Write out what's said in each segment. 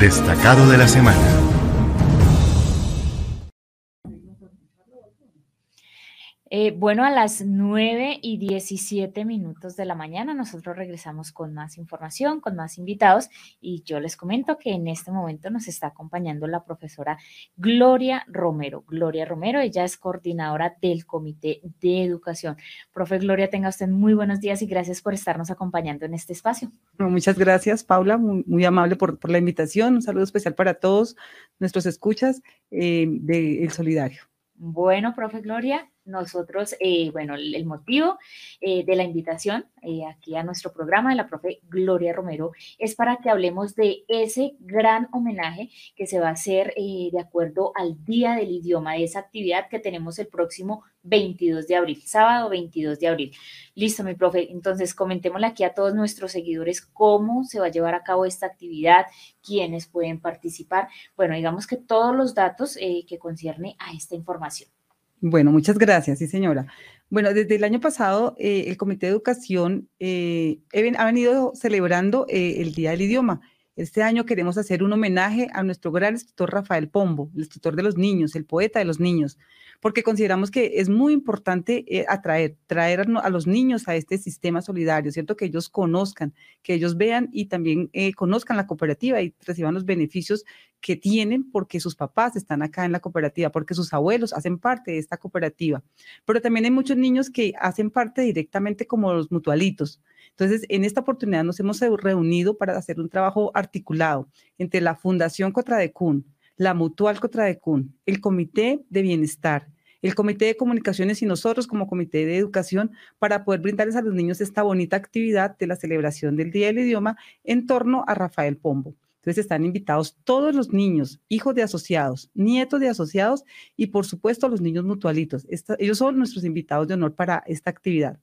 destacado de la semana. Eh, bueno, a las 9 y 17 minutos de la mañana nosotros regresamos con más información, con más invitados y yo les comento que en este momento nos está acompañando la profesora Gloria Romero. Gloria Romero, ella es coordinadora del Comité de Educación. Profe Gloria, tenga usted muy buenos días y gracias por estarnos acompañando en este espacio. muchas gracias, Paula, muy, amable por, la invitación. Un saludo especial para todos nuestros escuchas eh, de El Solidario. Bueno, profe Gloria, nosotros, eh, bueno, el, motivo eh, de la invitación eh, aquí a nuestro programa de la profe Gloria Romero es para que hablemos de ese gran homenaje que se va a hacer de acuerdo al Día del Idioma, de esa actividad que tenemos el próximo 22 de abril, sábado 22 de abril. Listo, mi profe. Entonces, comentémosle aquí a todos nuestros seguidores cómo se va a llevar a cabo esta actividad, quiénes pueden participar. Bueno, digamos que todos los datos que concierne a esta información. Bueno, muchas gracias, sí señora. Bueno, desde el año pasado eh, el Comité de Educación eh, ha venido celebrando eh, el Día del Idioma. Este año queremos hacer un homenaje a nuestro gran escritor Rafael Pombo, el escritor de los niños, el poeta de los niños porque consideramos que es muy importante eh, atraer, traer a, los niños a este sistema solidario, ¿cierto? Que ellos conozcan, que ellos vean y también eh, conozcan la cooperativa y reciban los beneficios que tienen porque sus papás están acá en la cooperativa, porque sus abuelos hacen parte de esta cooperativa. Pero también hay muchos niños que hacen parte directamente como los mutualitos. Entonces, en esta oportunidad nos hemos reunido para hacer un trabajo articulado entre la Fundación Cotradecún, la Mutual CUN, el Comité de Bienestar, el Comité de Comunicaciones y nosotros como Comité de Educación para poder brindarles a los niños esta bonita actividad de la celebración del Día del Idioma en torno a Rafael Pombo. Entonces están invitados todos los niños, hijos de asociados, nietos de asociados y por supuesto los niños mutualitos. ellos son nuestros invitados de honor para esta actividad.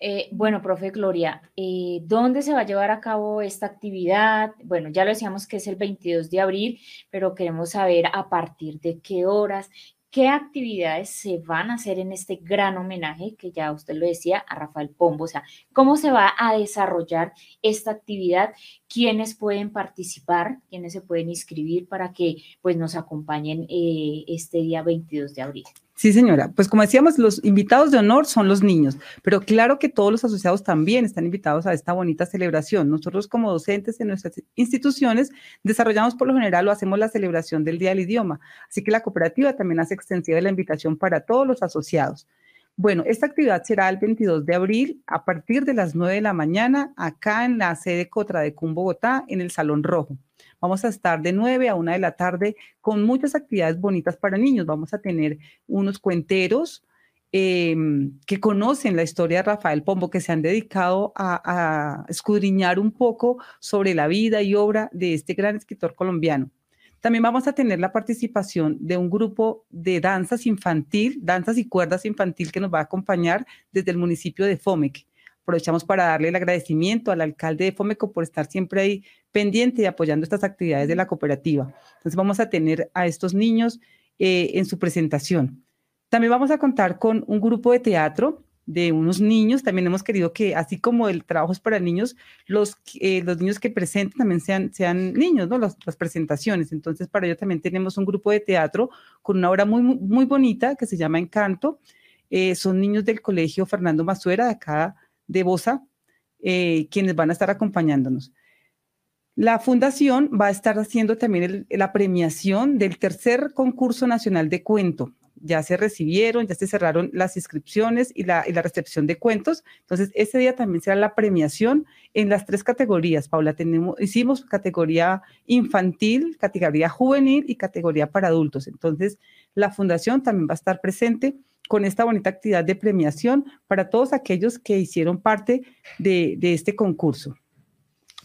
Eh, bueno, profe Gloria, eh, ¿dónde se va a llevar a cabo esta actividad? Bueno, ya lo decíamos que es el 22 de abril, pero queremos saber a partir de qué horas, qué actividades se van a hacer en este gran homenaje que ya usted lo decía a Rafael Pombo, o sea, cómo se va a desarrollar esta actividad, quiénes pueden participar, quiénes se pueden inscribir para que pues nos acompañen eh, este día 22 de abril. Sí, señora. Pues como decíamos, los invitados de honor son los niños, pero claro que todos los asociados también están invitados a esta bonita celebración. Nosotros como docentes en nuestras instituciones desarrollamos por lo general o hacemos la celebración del Día del Idioma, así que la cooperativa también hace extensiva la invitación para todos los asociados. Bueno, esta actividad será el 22 de abril a partir de las 9 de la mañana acá en la sede Cotra de Cun, Bogotá, en el Salón Rojo. Vamos a estar de 9 a 1 de la tarde con muchas actividades bonitas para niños. Vamos a tener unos cuenteros em, que conocen la historia de Rafael Pombo, que se han dedicado a, escudriñar un poco sobre la vida y obra de este gran escritor colombiano. También vamos a tener la participación de un grupo de danzas infantil, danzas y cuerdas infantil que nos va a acompañar desde el municipio de Fomec. Aprovechamos para darle el agradecimiento al alcalde de Fomeco por estar siempre ahí pendiente y apoyando estas actividades de la cooperativa. Entonces vamos a tener a estos niños eh, en su presentación. También vamos a contar con un grupo de teatro de unos niños. También hemos querido que, así como el trabajo es para niños, los, eh, los niños que presenten también sean, sean niños, ¿no? Las, presentaciones. Entonces, para ello también tenemos un grupo de teatro con una obra muy, muy, bonita que se llama Encanto. Eh, son niños del colegio Fernando Masuera, de acá de Bosa, eh, quienes van a estar acompañándonos. La fundación va a estar haciendo también la premiación del tercer concurso nacional de cuento. Ya se recibieron, ya se cerraron las inscripciones y la, recepción de cuentos. Entonces, ese día también será la premiación en las tres categorías. Paula, tenemos, hicimos categoría infantil, categoría juvenil y categoría para adultos. Entonces, la fundación también va a estar presente con esta bonita actividad de premiación para todos aquellos que hicieron parte de, este concurso.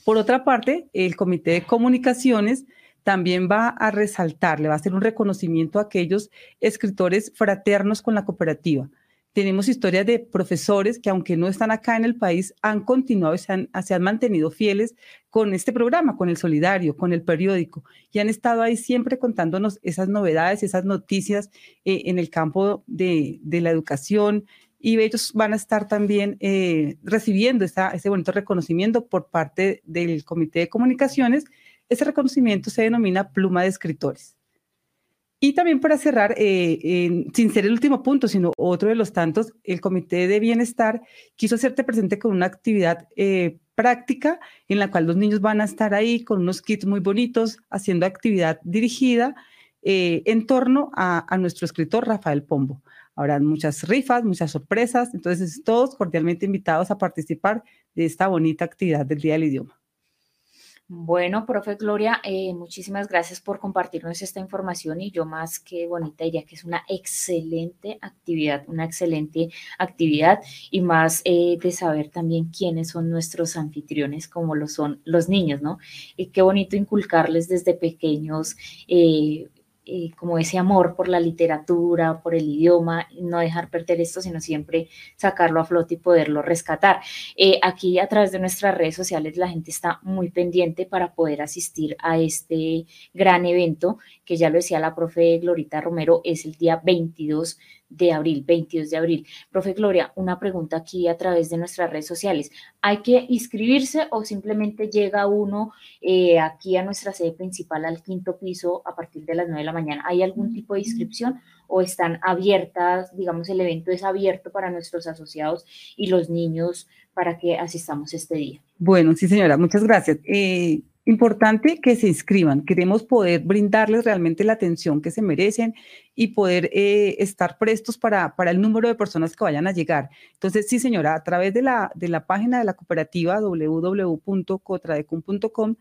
Por otra parte, el Comité de Comunicaciones también va a resaltar, le va a hacer un reconocimiento a aquellos escritores fraternos con la cooperativa. Tenemos historias de profesores que aunque no están acá en el país, han continuado y se han, mantenido fieles con este programa, con el solidario, con el periódico, y han estado ahí siempre contándonos esas novedades, esas noticias eh, en el campo de, la educación, y ellos van a estar también eh, recibiendo ese bonito reconocimiento por parte del Comité de Comunicaciones Ese reconocimiento se denomina pluma de escritores. Y también para cerrar, eh, sin ser el último punto, sino otro de los tantos, el Comité de Bienestar quiso hacerte presente con una actividad eh, práctica en la cual los niños van a estar ahí con unos kits muy bonitos, haciendo actividad dirigida eh, en torno a, nuestro escritor Rafael Pombo. Habrá muchas rifas, muchas sorpresas, entonces todos cordialmente invitados a participar de esta bonita actividad del Día del Idioma. Bueno, profe Gloria, eh, muchísimas gracias por compartirnos esta información y yo más que bonita diría que es una excelente actividad, una excelente actividad y más eh, de saber también quiénes son nuestros anfitriones como lo son los niños, ¿no? Y qué bonito inculcarles desde pequeños eh, eh, como ese amor por la literatura, por el idioma, no dejar perder esto, sino siempre sacarlo a flote y poderlo rescatar. Eh, aquí a través de nuestras redes sociales la gente está muy pendiente para poder asistir a este gran evento, que ya lo decía la profe Glorita Romero, es el día 22 de abril, 22 de abril. Profe Gloria, una pregunta aquí a través de nuestras redes sociales. ¿Hay que inscribirse o simplemente llega uno eh, aquí a nuestra sede principal al quinto piso a partir de las 9 de la mañana? ¿Hay algún tipo de inscripción o están abiertas, digamos, el evento es abierto para nuestros asociados y los niños para que asistamos este día? Bueno, sí, señora, muchas gracias. Eh, Importante que se inscriban. Queremos poder brindarles realmente la atención que se merecen y poder eh, estar prestos para, para el número de personas que vayan a llegar. Entonces, sí, señora, a través de la, de la página de la cooperativa www.cotradecum.com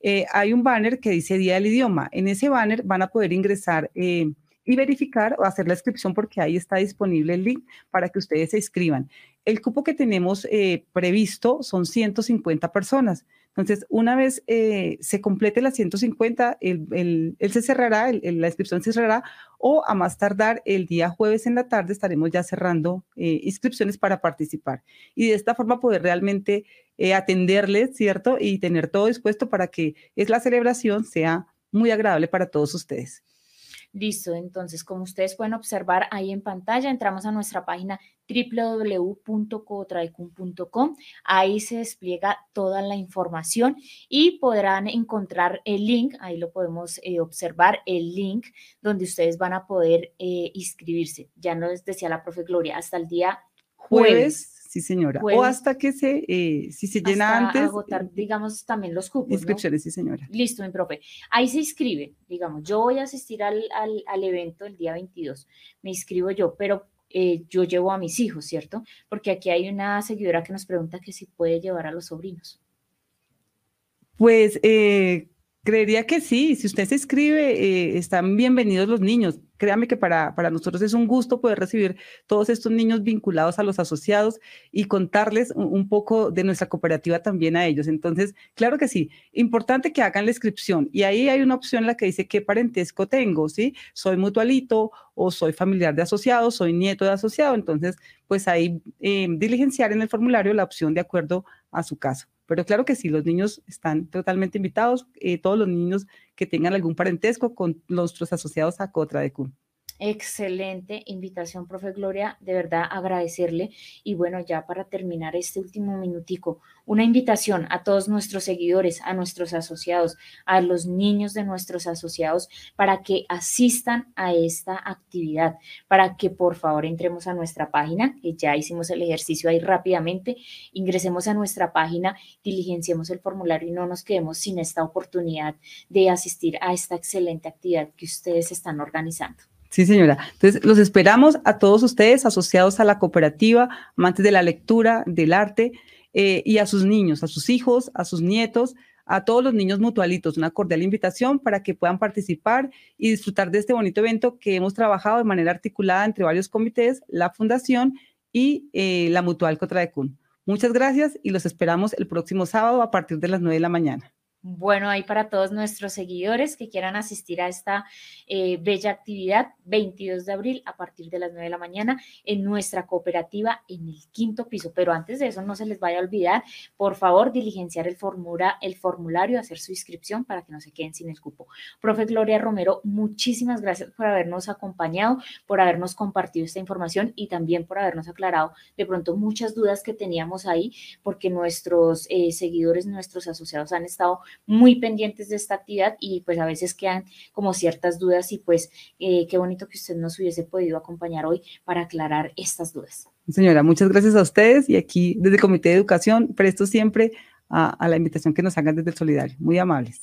eh, hay un banner que dice Día del Idioma. En ese banner van a poder ingresar eh, y verificar o hacer la inscripción porque ahí está disponible el link para que ustedes se inscriban. El cupo que tenemos previsto son 150 personas. Entonces, una vez eh, se complete las 150, el, se cerrará, la inscripción se cerrará o a más tardar el día jueves en la tarde estaremos ya cerrando eh, inscripciones para participar. Y de esta forma poder realmente eh, atenderles, ¿cierto? Y tener todo dispuesto para que es la celebración sea muy agradable para todos ustedes. Listo, entonces como ustedes pueden observar ahí en pantalla, entramos a nuestra página www.cotradecum.com. Ahí se despliega toda la información y podrán encontrar el link, ahí lo podemos eh, observar, el link donde ustedes van a poder eh, inscribirse. Ya nos decía la profe Gloria, hasta el día jueves Sí, señora. o hasta que se, eh, si se llena antes. agotar, digamos, también los cupos. Inscripciones, sí, señora. Listo, mi profe. Ahí se inscribe, digamos, yo voy a asistir al, al, al evento el día 22, me inscribo yo, pero eh, yo llevo a mis hijos, ¿cierto? Porque aquí hay una seguidora que nos pregunta que si puede llevar a los sobrinos. Pues eh, Creería que sí, si usted se inscribe, eh, están bienvenidos los niños. Créame que para, para nosotros es un gusto poder recibir todos estos niños vinculados a los asociados y contarles un, poco de nuestra cooperativa también a ellos. Entonces, claro que sí, importante que hagan la inscripción. Y ahí hay una opción en la que dice qué parentesco tengo, ¿sí? Soy mutualito o soy familiar de asociado, soy nieto de asociado. Entonces, pues ahí eh, diligenciar en el formulario la opción de acuerdo a su caso. Pero claro que sí, los niños están totalmente invitados, eh, todos los niños que tengan algún parentesco con nuestros asociados a Cotra de CUN. Excelente invitación, profe Gloria, de verdad agradecerle. Y bueno, ya para terminar este último minutico, una invitación a todos nuestros seguidores, a nuestros asociados, a los niños de nuestros asociados, para que asistan a esta actividad, para que por favor entremos a nuestra página, que ya hicimos el ejercicio ahí rápidamente, ingresemos a nuestra página, diligenciemos el formulario y no nos quedemos sin esta oportunidad de asistir a esta excelente actividad que ustedes están organizando. Sí, señora. Entonces, los esperamos a todos ustedes asociados a la cooperativa, amantes de la lectura, del arte, eh, y a sus niños, a sus hijos, a sus nietos, a todos los niños mutualitos. Una cordial invitación para que puedan participar y disfrutar de este bonito evento que hemos trabajado de manera articulada entre varios comités, la Fundación y eh, la Mutual Contra de CUN. Muchas gracias y los esperamos el próximo sábado a partir de las 9 de la mañana. Bueno, ahí para todos nuestros seguidores que quieran asistir a esta eh, bella actividad, 22 de abril a partir de las 9 de la mañana en nuestra cooperativa en el quinto piso. Pero antes de eso, no se les vaya a olvidar, por favor, diligenciar el, formula, el formulario, hacer su inscripción para que no se queden sin el cupo. Profe Gloria Romero, muchísimas gracias por habernos acompañado, por habernos compartido esta información y también por habernos aclarado de pronto muchas dudas que teníamos ahí, porque nuestros eh, seguidores, nuestros asociados han estado muy pendientes de esta actividad y pues a veces quedan como ciertas dudas y pues eh, qué bonito que usted nos hubiese podido acompañar hoy para aclarar estas dudas. Señora, muchas gracias a ustedes y aquí desde el Comité de Educación presto siempre a, a la invitación que nos hagan desde el Solidario. Muy amables.